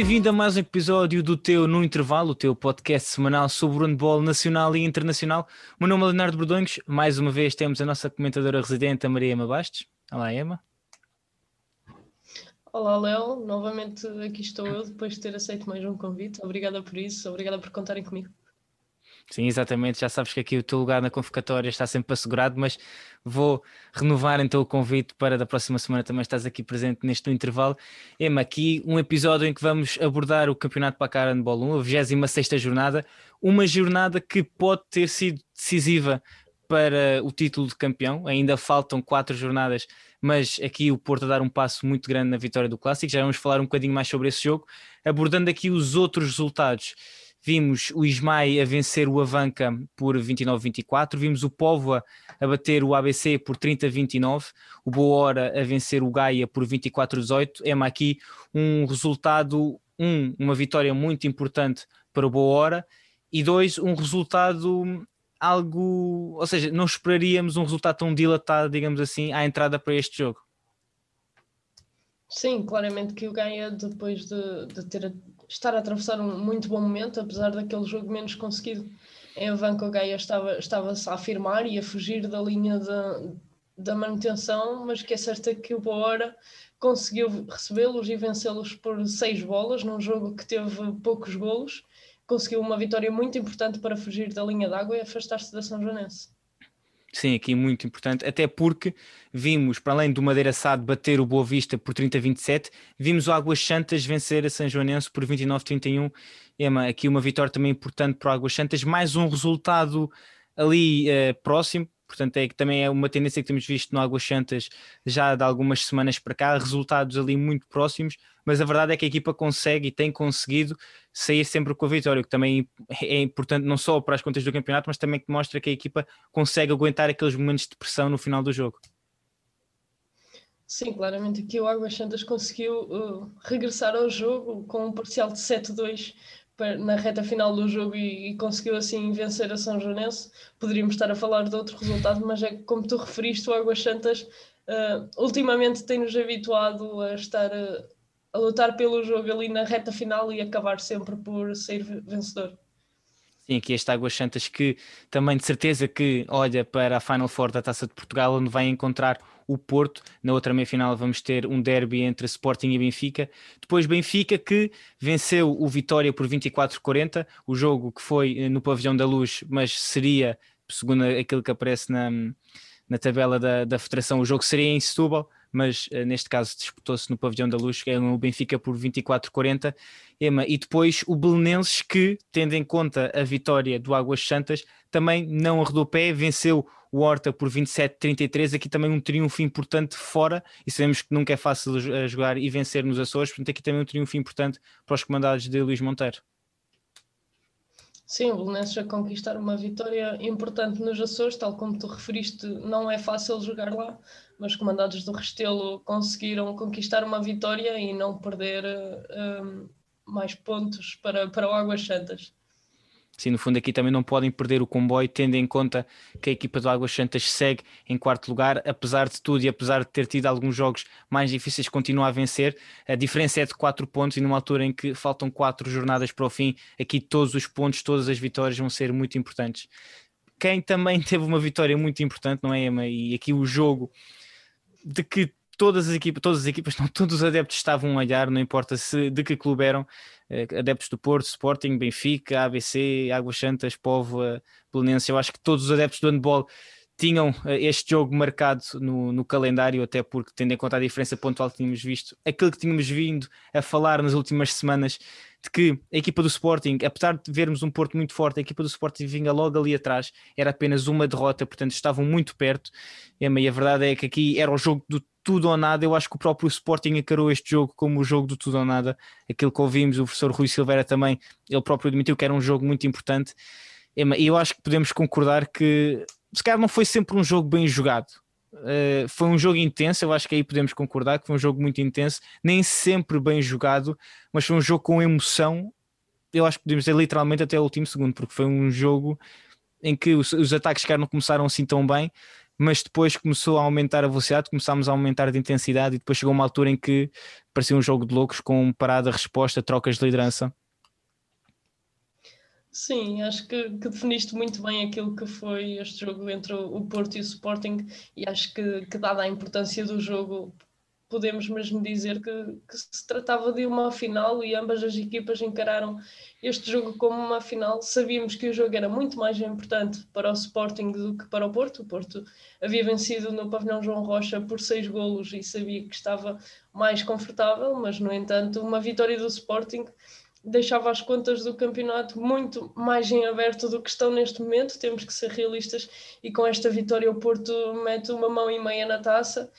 Bem-vindo a mais um episódio do teu No Intervalo, o teu podcast semanal sobre o handball nacional e internacional. O meu nome é Leonardo Bordões. Mais uma vez temos a nossa comentadora residente, a Maria Ema Bastos. Olá, Ema. Olá, Léo. Novamente aqui estou eu, depois de ter aceito mais um convite. Obrigada por isso, obrigada por contarem comigo. Sim, exatamente. Já sabes que aqui o teu lugar na convocatória está sempre assegurado, mas vou renovar então o convite para da próxima semana também estás aqui presente neste intervalo. Ema, aqui um episódio em que vamos abordar o Campeonato Pacar Handball 1, a 26 jornada, uma jornada que pode ter sido decisiva para o título de campeão. Ainda faltam quatro jornadas, mas aqui o Porto a dar um passo muito grande na vitória do Clássico. Já vamos falar um bocadinho mais sobre esse jogo, abordando aqui os outros resultados. Vimos o Ismael a vencer o Avanca por 29-24, vimos o Póvoa a bater o ABC por 30-29, o Boa Hora a vencer o Gaia por 24-18. É aqui um resultado, um, uma vitória muito importante para o Boa Hora, e dois, um resultado algo, ou seja, não esperaríamos um resultado tão dilatado, digamos assim, à entrada para este jogo. Sim, claramente que o Gaia, depois de, de ter estar a atravessar um muito bom momento, apesar daquele jogo menos conseguido em Avanca, o Gaia estava, estava-se a afirmar e a fugir da linha da, da manutenção, mas que é certo que o Boa conseguiu recebê-los e vencê-los por seis bolas, num jogo que teve poucos golos, conseguiu uma vitória muito importante para fugir da linha d'água e afastar-se da São Joanense. Sim, aqui muito importante, até porque vimos, para além do Madeira Sado bater o Boa Vista por 30-27, vimos o Águas Santas vencer a São Joanense por 29-31. Ema, aqui uma vitória também importante para o Águas Santas, mais um resultado ali uh, próximo, portanto é que também é uma tendência que temos visto no Águas Santas já de algumas semanas para cá, resultados ali muito próximos, mas a verdade é que a equipa consegue e tem conseguido sair sempre com a vitória, o que também é importante não só para as contas do campeonato, mas também que mostra que a equipa consegue aguentar aqueles momentos de pressão no final do jogo. Sim, claramente aqui o Águas Santas conseguiu uh, regressar ao jogo com um parcial de 7-2 na reta final do jogo e, e, conseguiu assim vencer a São Joanense. Poderíamos estar a falar de outro resultado, mas é como tu referiste, o Águas Santas uh, ultimamente tem-nos habituado a estar uh, a lutar pelo jogo ali na reta final e acabar sempre por ser vencedor. Sim, aqui este Águas Santas que também de certeza que olha para a Final Four da Taça de Portugal, onde vai encontrar o Porto. Na outra meia-final vamos ter um derby entre Sporting e Benfica. Depois Benfica que venceu o Vitória por 24-40, o jogo que foi eh, no Pavilhão da Luz, mas seria, segundo aquilo que aparece na, na tabela da, da Federação, o jogo seria em Setúbal mas uh, neste caso disputou-se no Pavilhão da Luz, é o Benfica por 24-40. Ema, e depois o Belenenses, que, tendo em conta a vitória do Águas Santas, também não arredou pé, venceu o Horta por 27-33. Aqui também um triunfo importante fora, e sabemos que nunca é fácil jogar e vencer nos Açores, portanto, aqui também um triunfo importante para os comandados de Luís Monteiro. Sim, o Belenenses a conquistar uma vitória importante nos Açores, tal como tu referiste, não é fácil jogar lá, mas comandados do Restelo conseguiram conquistar uma vitória e não perder um, mais pontos para, para o Águas Santas. Sim, no fundo aqui também não podem perder o comboio, tendo em conta que a equipa do Águas Santas segue em quarto lugar, apesar de tudo e apesar de ter tido alguns jogos mais difíceis, continua a vencer. A diferença é de 4 pontos e numa altura em que faltam 4 jornadas para o fim, aqui todos os pontos, todas as vitórias vão ser muito importantes. Quem também teve uma vitória muito importante, não é, Emma? E aqui o jogo de que todas as equipas, todas as equipas, não, todos os adeptos estavam a olhar, não importa se de que clube eram, eh, adeptos do Porto, Sporting, Benfica, ABC, Águas Santas, Póvoa, Belenense, eu acho que todos os adeptos do handball tinham eh, este jogo marcado no, no, calendário, até porque, tendo em conta a diferença pontual que tínhamos visto, aquilo que tínhamos vindo a falar nas últimas semanas, de que a equipa do Sporting, apesar de vermos um Porto muito forte, a equipa do Sporting vinha logo ali atrás, era apenas uma derrota, portanto estavam muito perto, e a verdade é que aqui era o jogo do tudo ou nada, eu acho que o próprio Sporting encarou este jogo como o jogo do tudo ou nada, aquilo que ouvimos, o professor Rui Silveira também, ele próprio admitiu que era um jogo muito importante, e eu acho que podemos concordar que se calhar não foi sempre um jogo bem jogado. Uh, foi um jogo intenso, eu acho que aí podemos concordar que foi um jogo muito intenso, nem sempre bem jogado, mas foi um jogo com emoção. Eu acho que podemos dizer literalmente até o último segundo, porque foi um jogo em que os, os ataques que não começaram assim tão bem, mas depois começou a aumentar a velocidade, começámos a aumentar de intensidade e depois chegou uma altura em que parecia um jogo de loucos com parada, resposta, trocas de liderança. Sim, acho que, que, definiste muito bem aquilo que foi este jogo entre o Porto e o Sporting e acho que, que dada a importância do jogo podemos mesmo dizer que, que, se tratava de uma final e ambas as equipas encararam este jogo como uma final. Sabíamos que o jogo era muito mais importante para o Sporting do que para o Porto. O Porto havia vencido no pavilhão João Rocha por seis golos e sabia que estava mais confortável, mas no entanto uma vitória do Sporting deixava as contas do campeonato muito mais em aberto do que estão neste momento. Temos que ser realistas e com esta vitória o Porto mete uma mão e meia na taça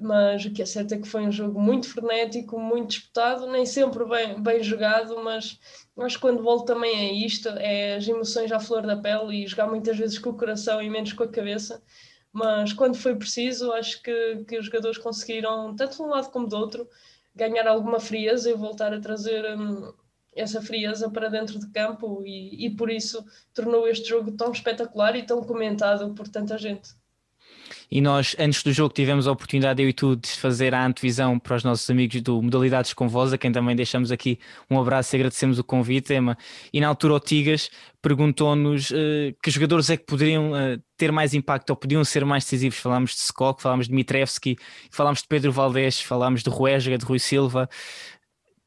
mas o que é certo é que foi um jogo muito frenético, muito disputado, nem sempre bem, bem jogado, mas acho que quando volto também é isto, é as emoções à flor da pele e jogar muitas vezes com o coração e menos com a cabeça, mas quando foi preciso, acho que, que os jogadores conseguiram, tanto de um lado como do outro, ganhar alguma frieza e voltar a trazer hum, essa frieza para dentro de campo e, e por isso tornou este jogo tão espetacular e tão comentado por tanta gente e nós, antes do jogo, tivemos a oportunidade, eu e tu, de fazer a antevisão para os nossos amigos do Modalidades com Voz, a quem também deixamos aqui um abraço e agradecemos o convite, Emma. E na altura o Tigas perguntou-nos uh, que jogadores é que poderiam uh, ter mais impacto ou podiam ser mais decisivos. Falámos de Skok, falámos de Mitrevski, falámos de Pedro Valdés, falámos de Ruesga, de Rui Silva.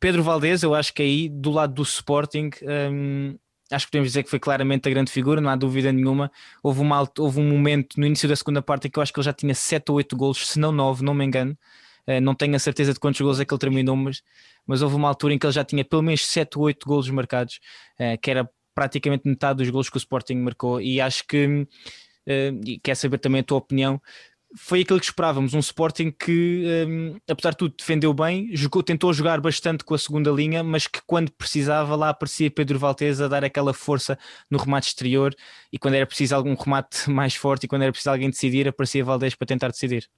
Pedro Valdés, eu acho que aí do lado do Sporting um, acho que podemos dizer que foi claramente a grande figura, não há dúvida nenhuma. Houve, uma, houve um momento no início da segunda parte que eu acho que ele já tinha 7 ou 8 golos, se não 9, não me engano. Uh, não tenho a certeza de quantos golos é que ele terminou, mas, mas houve uma altura em que ele já tinha pelo menos 7 ou 8 golos marcados, uh, que era praticamente metade dos golos que o Sporting marcou. E acho que, uh, e quer saber também a tua opinião, foi aquilo que esperávamos, um Sporting que, um, apesar de tudo, defendeu bem, jogou, tentou jogar bastante com a segunda linha, mas que quando precisava lá aparecia Pedro Valtez a dar aquela força no remate exterior e quando era preciso algum remate mais forte e quando era preciso alguém decidir, aparecia Valdez para tentar decidir.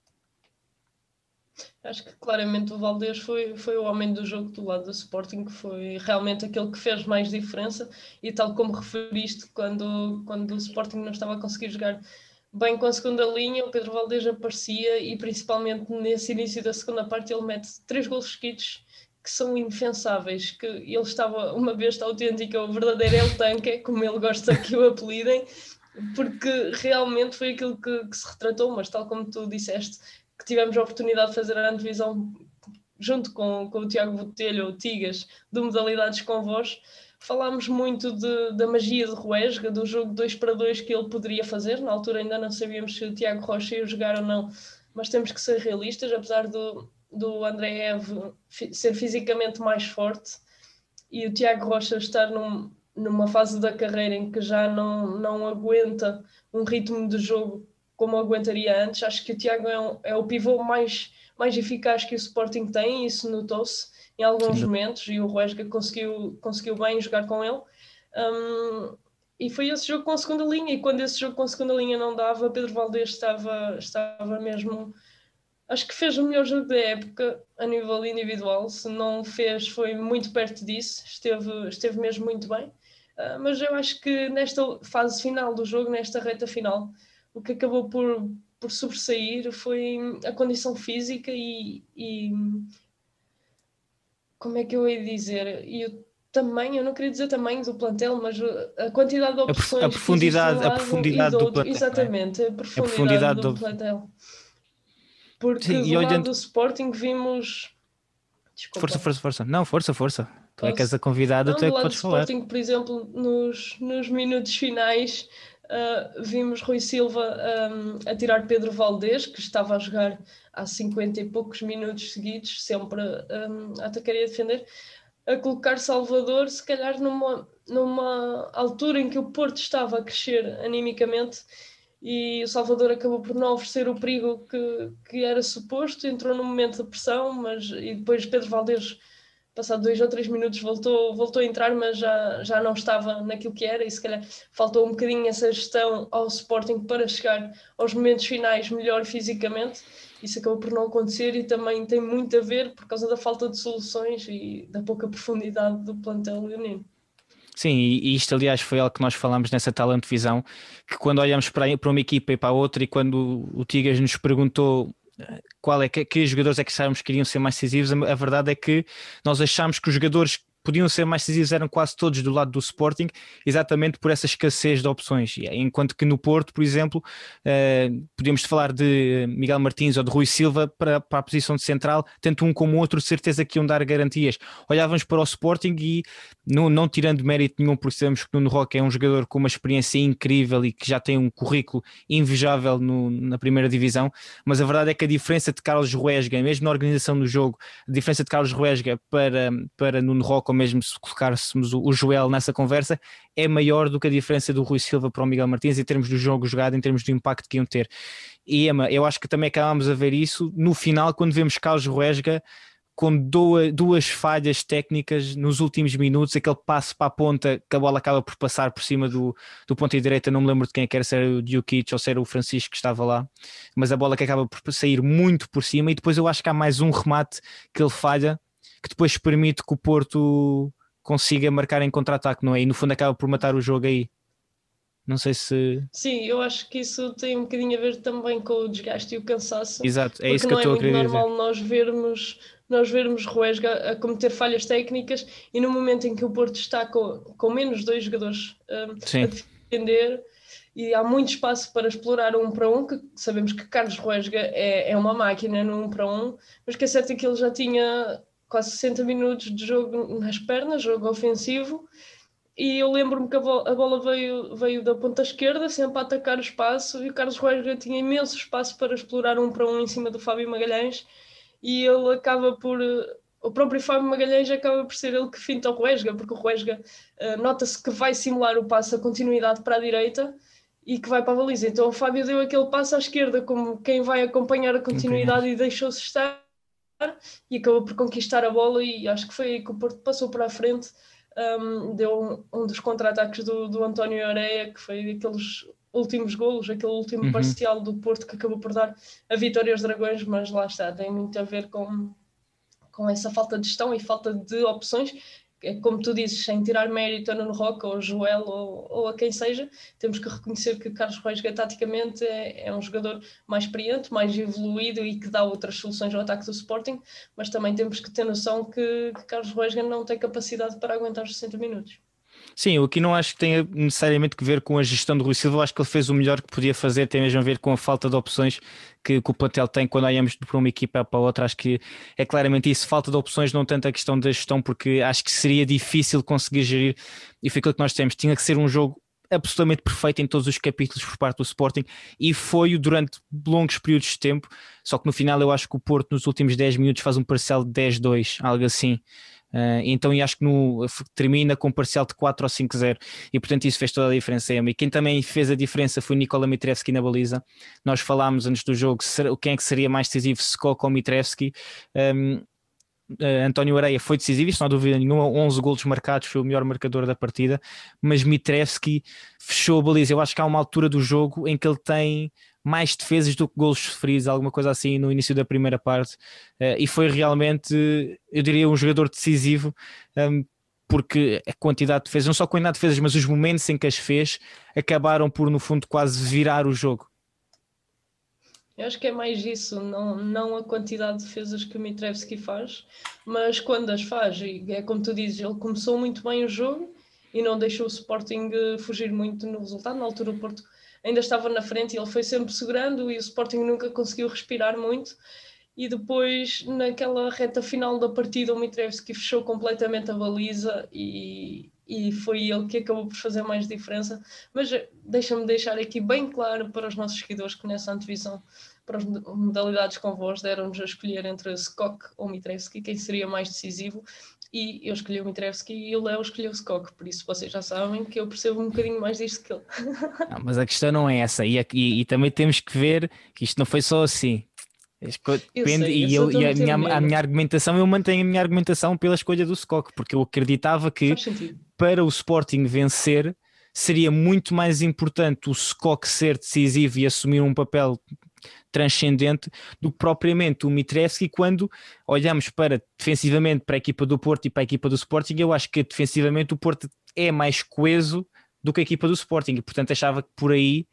Acho que claramente o Valdez foi, foi o homem do jogo do lado do Sporting, que foi realmente aquele que fez mais diferença e tal como referiste, quando, quando o Sporting não estava a conseguir jogar bem com a segunda linha, o Pedro Valdez aparecia e principalmente nesse início da segunda parte ele mete três gols seguidos que são indefensáveis, que ele estava uma besta autêntica, o verdadeiro El Tanque, como ele gosta que o apelidem, porque realmente foi aquilo que, que, se retratou, mas tal como tu disseste, que tivemos a oportunidade de fazer a antevisão junto com, com o Tiago Botelho, o Tigas, de modalidades com voz, Falámos muito de, da magia de Ruesga, do jogo 2 para 2 que ele poderia fazer. Na altura ainda não sabíamos se o Tiago Rocha ia jogar ou não, mas temos que ser realistas, apesar do, do André Eve ser fisicamente mais forte e o Tiago Rocha estar num, numa fase da carreira em que já não, não aguenta um ritmo de jogo como aguentaria antes. Acho que o Tiago é, um, é o pivô mais, mais eficaz que o Sporting tem, e isso notou-se em alguns Sim. momentos e o Ruesga conseguiu, conseguiu bem jogar com ele. Um, e foi esse jogo com a segunda linha, e quando esse jogo com a segunda linha não dava, Pedro Valdez estava, estava mesmo. Acho que fez o melhor jogo da época a nível individual. Se não fez, foi muito perto disso, esteve, esteve mesmo muito bem. Uh, mas eu acho que nesta fase final do jogo, nesta reta final, o que acabou por, por sobressair foi a condição física e, e como é que eu ia dizer? E o tamanho, eu não queria dizer tamanho do plantel, mas a quantidade de opções. A profundidade, a profundidade do, do plantel. Exatamente, a profundidade, a profundidade do, do, plantel. Porque Sim, do lado olhando... do Sporting vimos. Desculpa. Força, força, força. Não, força, força. Tu é que és a convidada, não, tu é que podes falar. Sporting, por exemplo, nos, nos minutos finais, uh, vimos Rui Silva um, a tirar Pedro Valdez, que estava a jogar há 50 e poucos minutos seguidos, sempre um, a atacar e a defender, a colocar Salvador, se calhar numa, numa altura em que o Porto estava a crescer animicamente e o Salvador acabou por não oferecer o perigo que, que era suposto, entrou no momento de pressão, mas e depois Pedro Valdez passado dois ou três minutos voltou, voltou a entrar, mas já, já não estava naquilo que era e se calhar faltou um bocadinho essa gestão ao Sporting para chegar aos momentos finais melhor fisicamente. Isso acabou por não acontecer e também tem muito a ver por causa da falta de soluções e da pouca profundidade do plantel leonino. Sim, e isto aliás foi algo que nós falámos nessa talent visão, que quando olhamos para, uma equipa e para a outra e quando o Tigas nos perguntou qual é que, que jogadores é que achávamos que iriam ser mais decisivos, a, a verdade é que nós achámos que os jogadores podiam ser mais decisivos eram quase todos do lado do Sporting, exatamente por essa escassez de opções. Enquanto que no Porto, por exemplo, uh, podíamos falar de Miguel Martins ou de Rui Silva para, para a posição de central, tanto um como o outro, certeza que iam dar garantias. Olhávamos para o Sporting e, não, não tirando mérito nenhum, porque sabemos que Nuno Roque é um jogador com uma experiência incrível e que já tem um currículo invejável no, na primeira divisão, mas a verdade é que a diferença de Carlos Ruesga, mesmo na organização do jogo, a diferença de Carlos Ruesga para, para Nuno Roque ou mesmo se colocássemos o, Joel nessa conversa, é maior do que a diferença do Rui Silva para o Miguel Martins em termos do jogo jogado, em termos do impacto que iam ter. E Emma, eu acho que também acabámos a ver isso no final, quando vemos Carlos Ruesga com duas, falhas técnicas nos últimos minutos, aquele passo para a ponta que a bola acaba por passar por cima do, do ponta direita, não me lembro de quem é era, se era o Djukic ou se era o Francisco que estava lá, mas a bola que acaba por sair muito por cima e depois eu acho que há mais um remate que ele falha que depois permite que o Porto consiga marcar em contra-ataque, não é? E no fundo acaba por matar o jogo aí. Não sei se. Sim, eu acho que isso tem um bocadinho a ver também com o desgaste e o cansaço. Exato, é isso que eu estou a querer dizer. Não é muito normal nós vermos, nós vermos Ruesga a cometer falhas técnicas e no momento em que o Porto está com, com menos dois jogadores um, a defender e há muito espaço para explorar um para um, que sabemos que Carlos Ruesga é, é uma máquina no um para um, mas que é certo que ele já tinha quase 60 minutos de jogo nas pernas, jogo ofensivo, e eu lembro-me que a bola, a bola, veio, veio da ponta esquerda, sempre a atacar o espaço, e o Carlos Ruesga tinha imenso espaço para explorar um para um em cima do Fábio Magalhães, e ele acaba por. O próprio Fábio Magalhães acaba por ser ele que finta o Ruesga, porque o Ruesga uh, nota-se que vai simular o passo, a continuidade para a direita, e que vai para a baliza. Então o Fábio deu aquele passo à esquerda, como quem vai acompanhar a continuidade e deixou-se estar e acabou por conquistar a bola e acho que foi aí que o Porto passou para a frente um, deu um, um dos contra-ataques do, do António Areia que foi aqueles últimos golos, aquele último uhum. parcial do Porto que acabou por dar a vitória aos Dragões, mas lá está, tem muito a ver com, com essa falta de gestão e falta de opções como tu dizes, sem tirar mérito a Nuno Roca ou Joel ou, ou, a quem seja, temos que reconhecer que Carlos Reisga taticamente é, é, um jogador mais experiente, mais evoluído e que dá outras soluções ao ataque do Sporting, mas também temos que ter noção que, que Carlos Reisga não tem capacidade para aguentar os 60 minutos. Sim, eu aqui não acho que tenha necessariamente que ver com a gestão do Rui Silva, acho que ele fez o melhor que podia fazer, tem mesmo a ver com a falta de opções que, que o plantel tem quando olhamos para uma equipa para outra. Acho que é claramente isso, falta de opções, não tanto a questão da gestão, porque acho que seria difícil conseguir gerir e foi aquilo que nós temos. Tinha que ser um jogo absolutamente perfeito em todos os capítulos por parte do Sporting e foi durante longos períodos de tempo. Só que no final eu acho que o Porto nos últimos 10 minutos faz um parcial de 10-2, algo assim. Uh, então, e acho que no, termina com um parcial de 4 ou 5-0 e portanto isso fez toda a diferença. E quem também fez a diferença foi Nikola Mitrevski na baliza. Nós falámos antes do jogo quem é que seria mais decisivo, Skok ou Mitrevski. Um, Uh, António Areia foi decisivo, isso não há dúvida nenhuma, 11 golos marcados, foi o melhor marcador da partida, mas Mitrevski fechou a baliza. Eu acho que há uma altura do jogo em que ele tem mais defesas do que golos sofridos, alguma coisa assim no início da primeira parte, uh, e foi realmente, eu diria, um jogador decisivo. Um, porque a quantidade de defesas, não só a quantidade de defesas, mas os momentos em que as fez, acabaram por, no fundo, quase virar o jogo. Eu acho que é mais isso, não, não a quantidade de defesas que o Mitrevski faz, mas quando as faz, e é como tu dizes, ele começou muito bem o jogo e não deixou o Sporting eh, fugir muito no resultado. Na altura, o Porto ainda estava na frente e ele foi sempre segurando e o Sporting nunca conseguiu respirar muito. E depois, naquela reta final da partida, o Mitrevski fechou completamente a baliza e, e foi ele que acabou por fazer mais diferença. Mas eh, deixa-me deixar aqui bem claro para os nossos seguidores que nessa antevisão para as modalidades com voz deram-nos a escolher entre Skok ou Mitrevski, quem seria mais decisivo e eu escolhi o Mitrevski e o Léo escolheu o Skok, por isso vocês já sabem que eu percebo um bocadinho mais disto que ele. Não, mas a questão não é essa, e, e, e, também temos que ver que isto não foi só assim. Depende, sei, e, eu, e a, minha, a, minha, argumentação, eu mantenho a minha argumentação pela escolha do Skok, porque eu acreditava que para o Sporting vencer seria muito mais importante o Skok ser decisivo e assumir um papel transcendente do que propriamente o Mitrevski quando olhamos para defensivamente para a equipa do Porto e para a equipa do Sporting, eu acho que defensivamente o Porto é mais coeso do que a equipa do Sporting, e portanto achava que por aí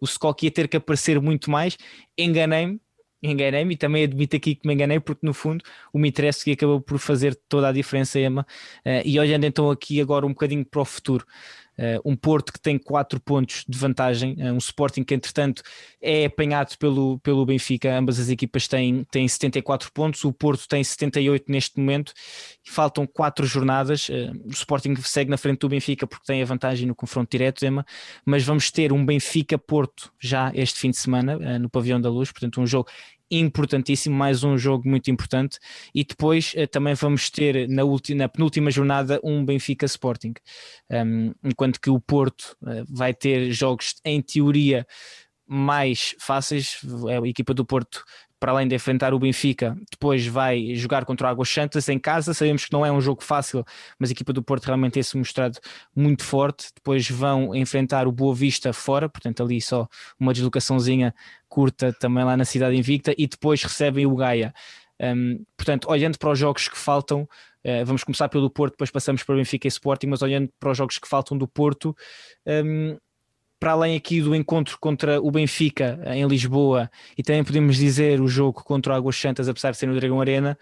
o Skok ia ter que aparecer muito mais. Enganei-me, enganei-me e também admito aqui que me enganei, porque no fundo o Mitreski acabou por fazer toda a diferença, Emma. Uh, e olhando então aqui agora um bocadinho para o futuro, um Porto que tem 4 pontos de vantagem, uh, um Sporting que entretanto é apanhado pelo, pelo Benfica, ambas as equipas têm, têm 74 pontos, o Porto tem 78 neste momento, faltam 4 jornadas, uh, o Sporting segue na frente do Benfica porque tem a vantagem no confronto direto, Emma, mas vamos ter um Benfica-Porto já este fim de semana no Pavião da Luz, portanto um jogo importantíssimo, mais um jogo muito importante. E depois eh, também vamos ter na, última, na penúltima jornada um Benfica Sporting, um, enquanto que o Porto uh, vai ter jogos em teoria mais fáceis. A equipa do Porto para além de enfrentar o Benfica, depois vai jogar contra o Águas Santas em casa. Sabemos que não é um jogo fácil, mas a equipa do Porto realmente tem-se mostrado muito forte. Depois vão enfrentar o Boa Vista fora, portanto, ali só uma deslocaçãozinha curta também lá na Cidade Invicta, e depois recebem o Gaia. Um, portanto, olhando para os jogos que faltam, uh, vamos começar pelo Porto, depois passamos para o Benfica e Sporting, mas olhando para os jogos que faltam do Porto, um, para além aqui do encontro contra o Benfica em Lisboa e também podemos dizer o jogo contra o Águas Santas, apesar de ser no Dragão Arena,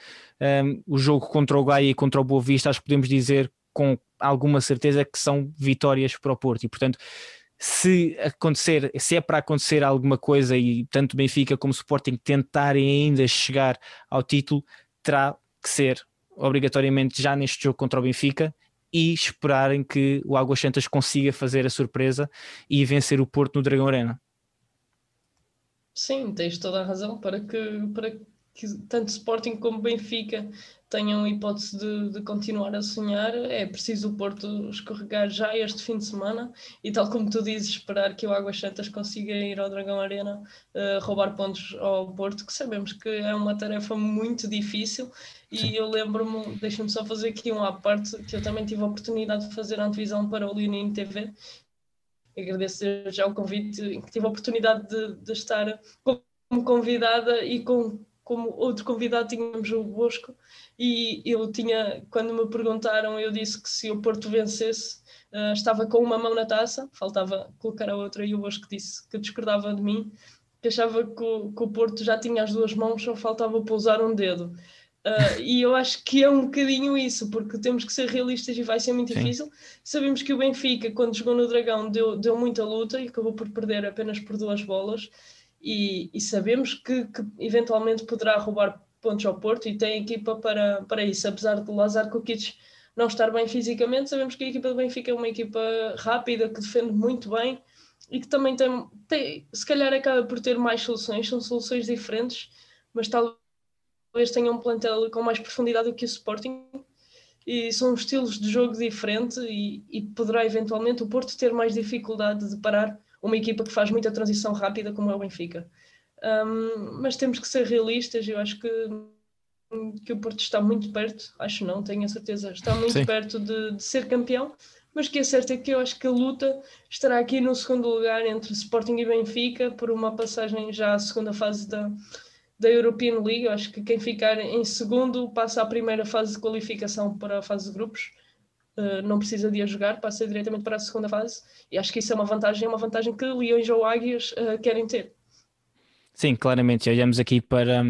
um, o jogo contra o Gaia e contra o Boa Vista, acho que podemos dizer com alguma certeza que são vitórias para o Porto. E portanto se acontecer, se é para acontecer alguma coisa e tanto Benfica como Sporting tentarem ainda chegar ao título, terá que ser obrigatoriamente já neste jogo contra o Benfica e esperarem que o Águas Santas consiga fazer a surpresa e vencer o Porto no Dragão Arena. Sim, tens toda a razão para que, para tanto Sporting como Benfica tenham hipótese de, de, continuar a sonhar, é preciso o Porto escorregar já este fim de semana e, tal como tu dizes, esperar que o Águas Santas consiga ir ao Dragão Arena uh, roubar pontos ao Porto, que sabemos que é uma tarefa muito difícil. E Sim. eu lembro-me, deixa-me só fazer aqui um à parte, que eu também tive a oportunidade de fazer a antevisão para o Leonino TV. Agradeço já o convite, que tive a oportunidade de, de estar como convidada e com como outro convidado tínhamos o Bosco e eu tinha, quando me perguntaram, eu disse que se o Porto vencesse, uh, estava com uma mão na taça, faltava colocar a outra e o Bosco disse que discordava de mim, que achava que o, que o Porto já tinha as duas mãos, só faltava pousar um dedo. Uh, e eu acho que é um bocadinho isso, porque temos que ser realistas e vai ser muito Sim. difícil. Sabemos que o Benfica, quando jogou no Dragão, deu, deu muita luta e acabou por perder apenas por duas bolas e, e sabemos que, que, eventualmente poderá roubar pontos ao Porto e tem equipa para, para isso, apesar de Lazar Kukic não estar bem fisicamente, sabemos que a equipa do Benfica é uma equipa rápida, que defende muito bem e que também tem, tem se calhar acaba por ter mais soluções, são soluções diferentes, mas talvez tenha um plantel com mais profundidade do que o Sporting e são estilos de jogo diferentes e, e poderá eventualmente o Porto ter mais dificuldade de parar uma equipa que faz muita transição rápida como é o Benfica. Um, mas temos que ser realistas, eu acho que, que o Porto está muito perto, acho não, tenho a certeza, está muito Sim. perto de, de, ser campeão, mas que é certo é que eu acho que a luta estará aqui no segundo lugar entre Sporting e Benfica por uma passagem já à segunda fase da, da European League. Eu acho que quem ficar em segundo passa à primeira fase de qualificação para a fase de grupos. Uh, não precisa de a jogar, passa diretamente para a segunda fase e acho que isso é uma vantagem, é uma vantagem que Leões ou Águias uh, querem ter. Sim, claramente. Olhamos aqui para,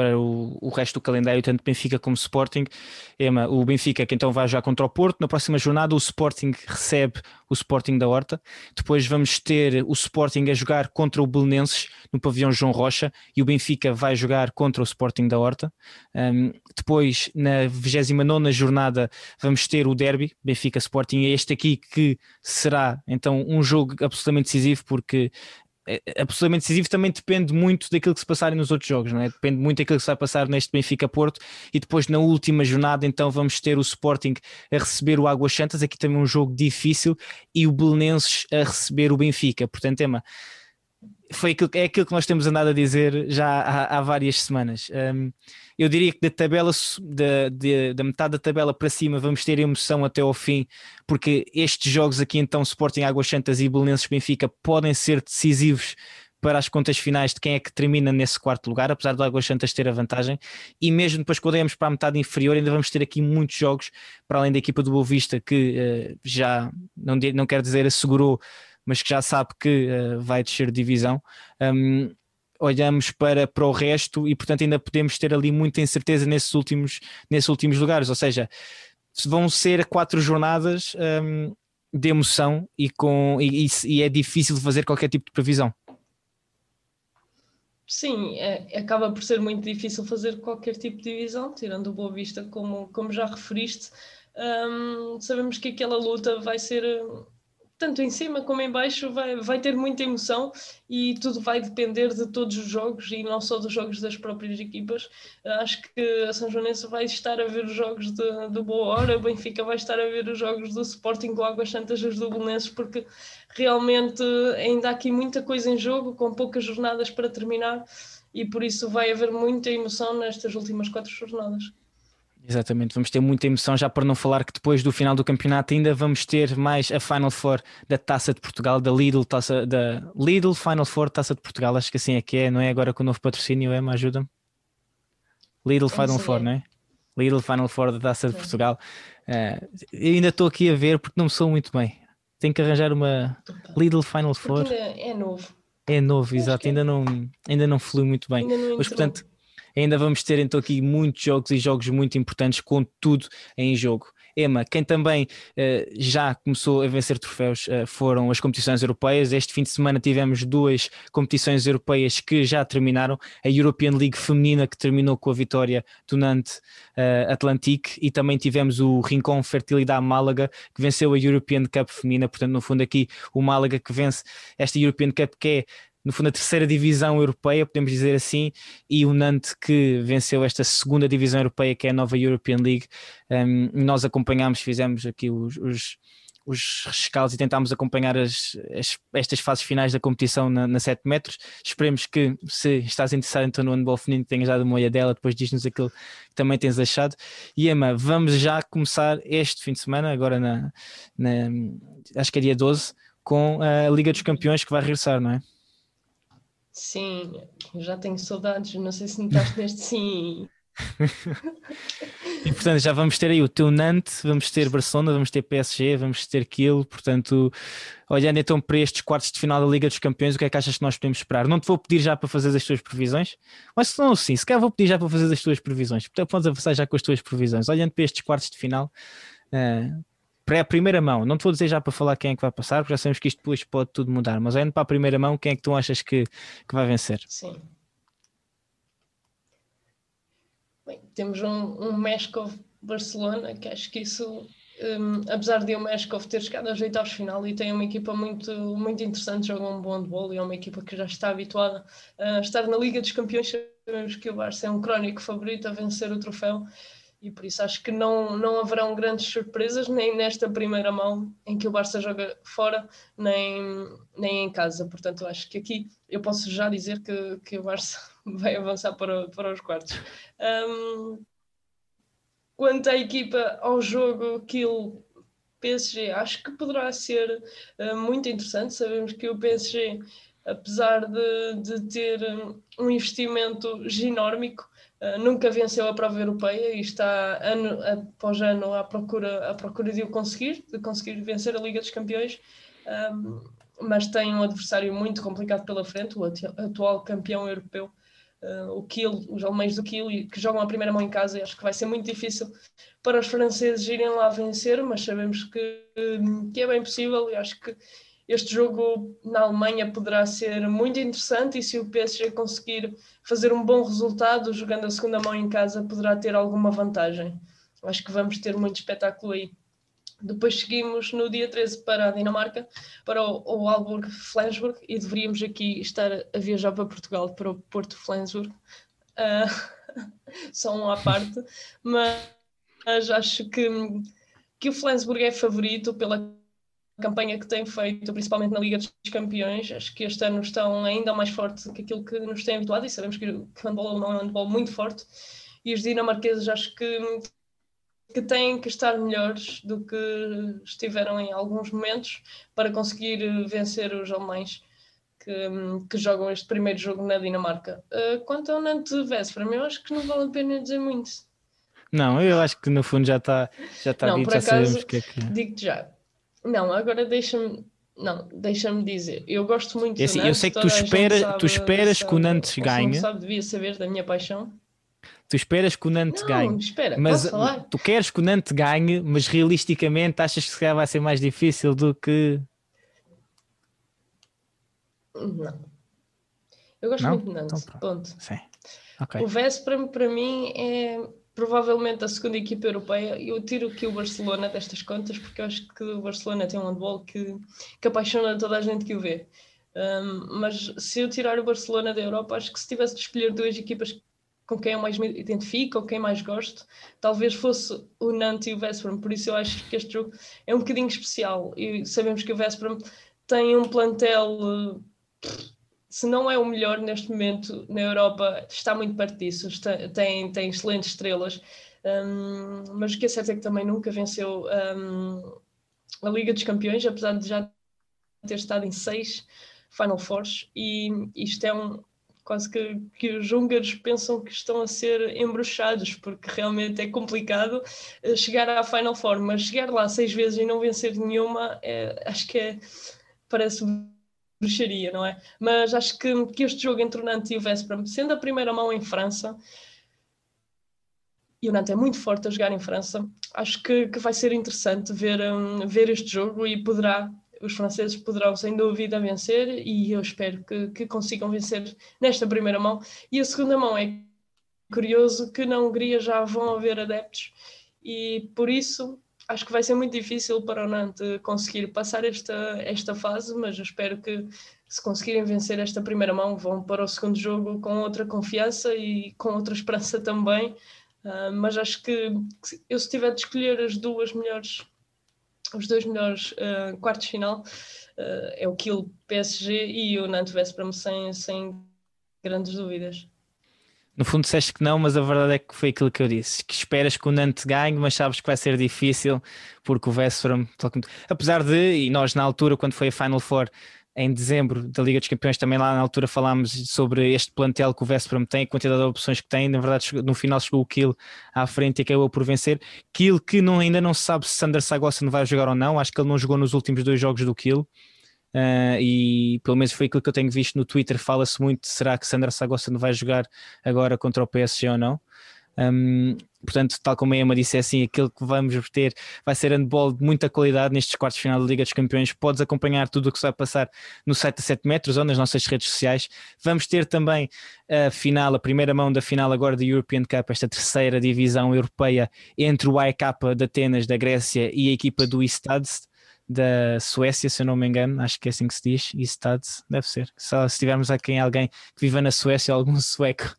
para o, o, resto do calendário, tanto Benfica como Sporting. Ema, o Benfica que então vai jogar contra o Porto. Na próxima jornada, o Sporting recebe o Sporting da Horta. Depois vamos ter o Sporting a jogar contra o Belenenses no pavilhão João Rocha e o Benfica vai jogar contra o Sporting da Horta. Um, depois, na 29 jornada, vamos ter o Derby Benfica Sporting. É este aqui que será então um jogo absolutamente decisivo porque é, é absolutamente decisivo também depende muito daquilo que se passarem nos outros jogos, não é? Depende muito daquilo que se vai passar neste Benfica Porto e depois na última jornada então vamos ter o Sporting a receber o Águas Santas, aqui também um jogo difícil e o Belenenses a receber o Benfica, portanto Emma foi aquilo, é aquilo que nós temos andado a dizer já há, há várias semanas. Um, eu diria que da tabela, da, de, da metade da tabela para cima, vamos ter emoção até ao fim, porque estes jogos aqui, então, Sporting Águas Santas e Belenenses Benfica, podem ser decisivos para as contas finais de quem é que termina nesse quarto lugar, apesar do Águas Santas ter a vantagem, e mesmo depois quando iremos para a metade inferior ainda vamos ter aqui muitos jogos, para além da equipa do Boa Vista que uh, já, não, não quero dizer assegurou, mas que já sabe que uh, vai descer de divisão. Um, olhamos para, para o resto e portanto ainda podemos ter ali muita incerteza nesses últimos, nesses últimos lugares, ou seja, vão ser quatro jornadas um, de emoção e, com, e, e, é difícil fazer qualquer tipo de previsão. Sim, é, acaba por ser muito difícil fazer qualquer tipo de divisão, tirando o Boa Vista, como, como já referiste. Um, sabemos que aquela luta vai ser tanto em cima como em baixo vai, vai ter muita emoção e tudo vai depender de todos os jogos e não só dos jogos das próprias equipas. Acho que a São Joanense vai estar a ver os jogos de, de Boa Hora, o Benfica vai estar a ver os jogos do Sporting com Águas Santas os Dublinenses, porque realmente ainda há aqui muita coisa em jogo, com poucas jornadas para terminar e por isso vai haver muita emoção nestas últimas quatro jornadas. Exatamente, vamos ter muita emoção, já para não falar que depois do final do campeonato ainda vamos ter mais a Final Four da Taça de Portugal, da Lidl, taça, da Lidl Final Four Taça de Portugal, acho que assim é que é, não é agora com o novo patrocínio, é, me ajuda-me? Lidl Final Four, não é? Lidl Final Four da Taça de Portugal. Uh, ainda estou aqui a ver porque não me sou muito bem. Tenho que arranjar uma Lidl Final Four. é novo. É novo, exato, ainda não, ainda não flui muito bem. Mas portanto Ainda vamos ter então aqui muitos jogos e jogos muito importantes com tudo em jogo. Ema, quem também uh, já começou a vencer troféus uh, foram as competições europeias. Este fim de semana tivemos duas competições europeias que já terminaram: a European League feminina, que terminou com a vitória do Nantes uh, Atlantique, e também tivemos o Rincon Fertilidade Málaga, que venceu a European Cup feminina. Portanto, no fundo, aqui o Málaga que vence esta European Cup, que é no fundo, a terceira divisão europeia, podemos dizer assim, e o Nantes que venceu esta segunda divisão europeia, que é a nova European League. Um, nós acompanhámos, fizemos aqui os, os, os rescaldos e tentámos acompanhar as, as, estas fases finais da competição na, na 7 metros. Esperemos que, se estás interessado então no handball feminino, tenhas dado uma olha dela, depois diz-nos aquilo que também tens achado. E Emma, vamos já começar este fim de semana, agora na, na acho que é dia 12, com a Liga dos Campeões que vai regressar, não é? Sim, já tenho saudades, não sei se notaste neste sim. e portanto já vamos ter aí o teu Nantes, vamos ter Barcelona, vamos ter PSG, vamos ter Kiel, portanto, olhando então para estes quartos de final da Liga dos Campeões, o que é que achas que nós podemos esperar? Não te vou pedir já para fazer as tuas previsões, mas se não, sim, se calhar vou pedir já para fazer as tuas previsões, portanto podes avançar já com as tuas previsões, olhando para estes quartos de final, uh, para a primeira mão, não te vou dizer já para falar quem é que vai passar, porque já sabemos que isto depois pode tudo mudar, mas olhando para a primeira mão, quem é que tu achas que, que vai vencer? Sim. Bem, temos um, um Meshkov-Barcelona, que acho que isso, um, apesar de o Meshkov ter chegado aos oitavos final e tem uma equipa muito, muito interessante, joga um bom handball e é uma equipa que já está habituada a estar na Liga dos Campeões, sabemos que o Barça é um crónico favorito a vencer o troféu e por isso acho que não, não haverão grandes surpresas nem nesta primeira mão em que o Barça joga fora, nem, nem em casa. Portanto, acho que aqui eu posso já dizer que, que o Barça vai avançar para, para os quartos. Um, quanto à equipa, ao jogo Kill PSG, acho que poderá ser uh, muito interessante. Sabemos que o PSG, apesar de, de ter um investimento ginórmico, nunca venceu a prova europeia e está ano após ano à procura, à procura de o conseguir, de conseguir vencer a Liga dos Campeões, um, mas tem um adversário muito complicado pela frente, o atual campeão europeu, uh, o Kiel, os alemães do Kiel, que jogam a primeira mão em casa, e acho que vai ser muito difícil para os franceses irem lá vencer, mas sabemos que, que é bem possível e acho que este jogo na Alemanha poderá ser muito interessante e se o PSG conseguir fazer um bom resultado jogando a segunda mão em casa, poderá ter alguma vantagem. Acho que vamos ter muito espetáculo aí. Depois seguimos no dia 13 para a Dinamarca, para o, o Alborg Flensburg, e deveríamos aqui estar a viajar para Portugal, para o Porto Flensburg. Uh, só um à parte, mas, mas acho que, que o Flensburg é favorito pela campanha que tem feito, principalmente na Liga dos Campeões, acho que este ano estão ainda mais fortes que aquilo que nos tem habituado e sabemos que o handball não é um handball muito forte e os dinamarqueses acho que, que têm que estar melhores do que estiveram em alguns momentos para conseguir vencer os alemães. que, que, jogam este primeiro jogo na Dinamarca. Uh, quanto ao Nantes Vesper, eu acho que não vale a pena dizer muito. Não, eu acho que no fundo já está já tá não, dito, por acaso, é que... digo-te já. Não, agora deixa-me não, deixa-me dizer, eu gosto muito é assim, do Nantes. Eu sei que tu, espera, tu esperas sabe, que o Nantes ganhe. sabe, devia saber da minha paixão. Tu esperas que o Nantes não, ganhe. Espera, mas tu queres que o Nantes ganhe, mas realisticamente achas que se calhar vai ser mais difícil do que. Não. Eu gosto não? muito do Nantes. Então, ponto. Sim. Okay. O Vesper para mim é provavelmente a segunda equipa europeia. Eu tiro aqui o Barcelona destas contas porque eu acho que o Barcelona tem um handball que, que apaixona toda a gente que o vê. Um, mas se eu tirar o Barcelona da Europa, acho que se tivesse de escolher duas equipas com quem eu mais me identifico, ou quem mais gosto, talvez fosse o Nantes e o Vesperam. Por isso eu acho que este jogo é um bocadinho especial. E sabemos que o Vesperam tem um plantel, se não é o melhor neste momento na Europa, está muito perto disso. Está, tem, tem excelentes estrelas. Um, mas o que é certo é que também nunca venceu um, a Liga dos Campeões, apesar de já ter estado em seis Final Fours. E isto é um, quase que, que os húngaros pensam que estão a ser embruxados, porque realmente é complicado eh, chegar à Final Four, mas chegar lá seis vezes e não vencer nenhuma, é, acho que é, parece bruxaria, não é? Mas acho que, que este jogo entre o Nantes e o Vesperam, sendo a primeira mão em França, e o Nantes é muito forte a jogar em França, acho que, que vai ser interessante ver, um, ver este jogo e poderá os franceses poderão sem dúvida vencer e eu espero que, que consigam vencer nesta primeira mão. E a segunda mão é curioso que na Hungria já vão haver adeptos e por isso acho que vai ser muito difícil para o Nantes conseguir passar esta, esta fase, mas eu espero que se conseguirem vencer esta primeira mão vão para o segundo jogo com outra confiança e com outra esperança também. Uh, mas acho que eu se tiver de escolher as duas melhores os dois melhores uh, quartos de final uh, é o Kiel PSG e o Nantes Vesperam sem, sem grandes dúvidas. No fundo disseste que não, mas a verdade é que foi aquilo que eu disse, que esperas que o Nantes ganhe, mas sabes que vai ser difícil, porque o Vesperam, apesar de, e nós na altura, quando foi a Final Four, em dezembro da Liga dos Campeões, também lá na altura falámos sobre este plantel que o Vesperam tem, a quantidade de opções que tem. Na verdade, no final chegou o Kill à frente e acabou por vencer. Kill que não, ainda não se sabe se Sander Sagossa vai jogar ou não. Acho que ele não jogou nos últimos dois jogos do Kill. Uh, e pelo menos foi aquilo que eu tenho visto no Twitter. Fala-se muito: será que Sandra Sagossa não vai jogar agora contra o PSG ou não? Um, portanto, tal como a Emma disse, é assim, aquilo que vamos ter vai ser handball de muita qualidade nestes quartos de final da Liga dos Campeões. Podes acompanhar tudo o que se vai passar no site a 7 metros ou nas nossas redes sociais. Vamos ter também a final, a primeira mão da final agora da European Cup, esta terceira divisão europeia entre o AEK de Atenas, da Grécia, e a equipa do Estados da Suécia, se eu não me engano, acho que é assim que se diz, Estados, deve ser. Só se tivermos aqui alguém que viva na Suécia, algum sueco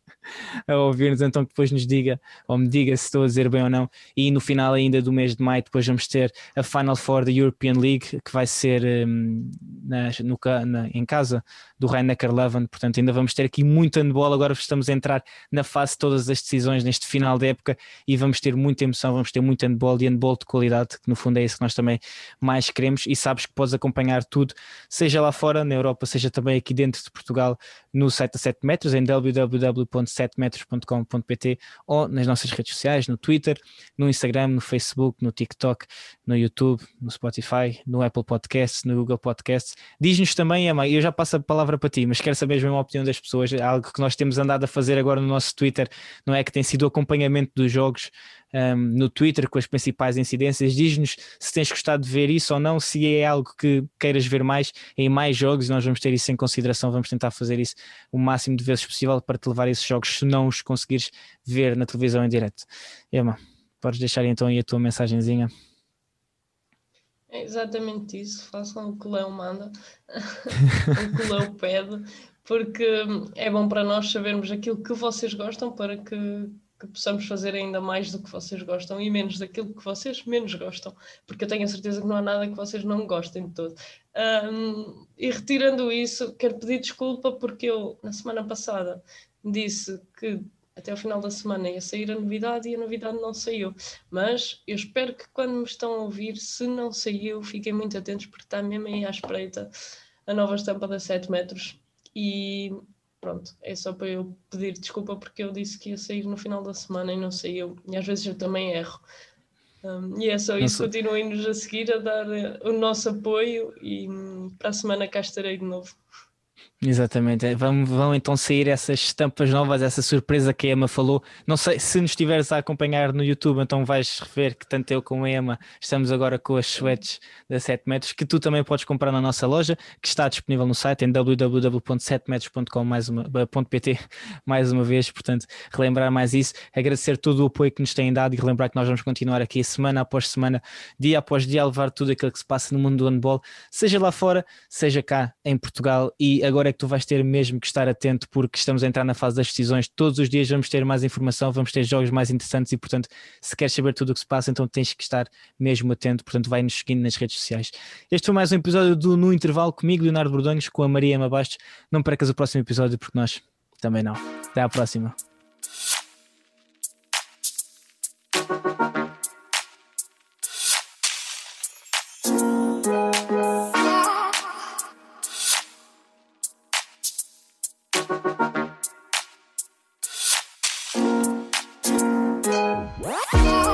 a ouvir-nos, então depois nos diga ou me diga se estou a dizer bem ou não. E no final ainda do mês de maio, depois vamos ter a Final Four da European League, que vai ser um, no, na, em casa do Rhein-Neckar Leuven, portanto ainda vamos ter aqui muito handball, agora estamos a entrar na fase de todas as decisões neste final de época e vamos ter muita emoção, vamos ter muito handball e handball de qualidade, que no fundo é isso que nós também mais queremos e sabes que podes acompanhar tudo, seja lá fora, na Europa, seja também aqui dentro de Portugal, no site a 7 metros, em www.7metros.com.pt ou nas nossas redes sociais, no Twitter, no Instagram, no Facebook, no TikTok, no YouTube, no Spotify, no Apple Podcasts, no Google Podcasts. Diz-nos também, Emma, eu já passo a palavra para ti, mas quero saber mesmo a opinião das pessoas, é algo que nós temos andado a fazer agora no nosso Twitter, não é que tem sido o acompanhamento dos jogos um, no Twitter com as principais incidências. Diz-nos se tens gostado de ver isso ou não, se é algo que queiras ver mais em mais jogos, nós vamos ter isso em consideração, vamos tentar fazer isso o máximo de vezes possível para te levar esses jogos, se não os conseguires ver na televisão em direto. Emma, podes deixar então aí a tua mensagenzinha. É exatamente isso, façam o que o Léo manda, o que o Léo pede, porque é bom para nós sabermos aquilo que vocês gostam para que que possamos fazer ainda mais do que vocês gostam e menos daquilo que vocês menos gostam, porque eu tenho a certeza que não há nada que vocês não gostem de todo. Um, e retirando isso, quero pedir desculpa porque eu, na semana passada, disse que até o final da semana ia sair a novidade e a novidade não saiu. Mas eu espero que quando me estão a ouvir, se não saiu, fiquem muito atentos porque está mesmo aí à espreita a nova estampa da 7 metros. E pronto, é só para eu pedir desculpa porque eu disse que ia sair no final da semana e não saiu. E às vezes eu também erro. Um, e é só isso, continuem-nos a seguir, a dar uh, o nosso apoio e um, para a semana cá estarei de novo. Exatamente, é, vão, vão então sair essas estampas novas, essa surpresa que a Emma falou. Não sei se nos estiveres a acompanhar no YouTube, então vais rever que tanto eu como a Emma estamos agora com as sweats da 7 metros, que tu também podes comprar na nossa loja, que está disponível no site em www.7metros.com mais uma, .pt mais uma vez. Portanto, relembrar mais isso, agradecer todo o apoio que nos têm dado e relembrar que nós vamos continuar aqui semana após semana, dia após dia, a levar tudo aquilo que se passa no mundo do handball, seja lá fora, seja cá em Portugal. E agora é que tu vais ter mesmo que estar atento porque estamos a entrar na fase das decisões. Todos os dias vamos ter mais informação, vamos ter jogos mais interessantes e, portanto, se queres saber tudo o que se passa, então tens que estar mesmo atento. Portanto, vai nos seguindo nas redes sociais. Este foi mais um episódio do No Intervalo comigo, Leonardo Bordonhos, com a Maria Ema Bastos. Não percas o próximo episódio porque nós também não. Até à próxima.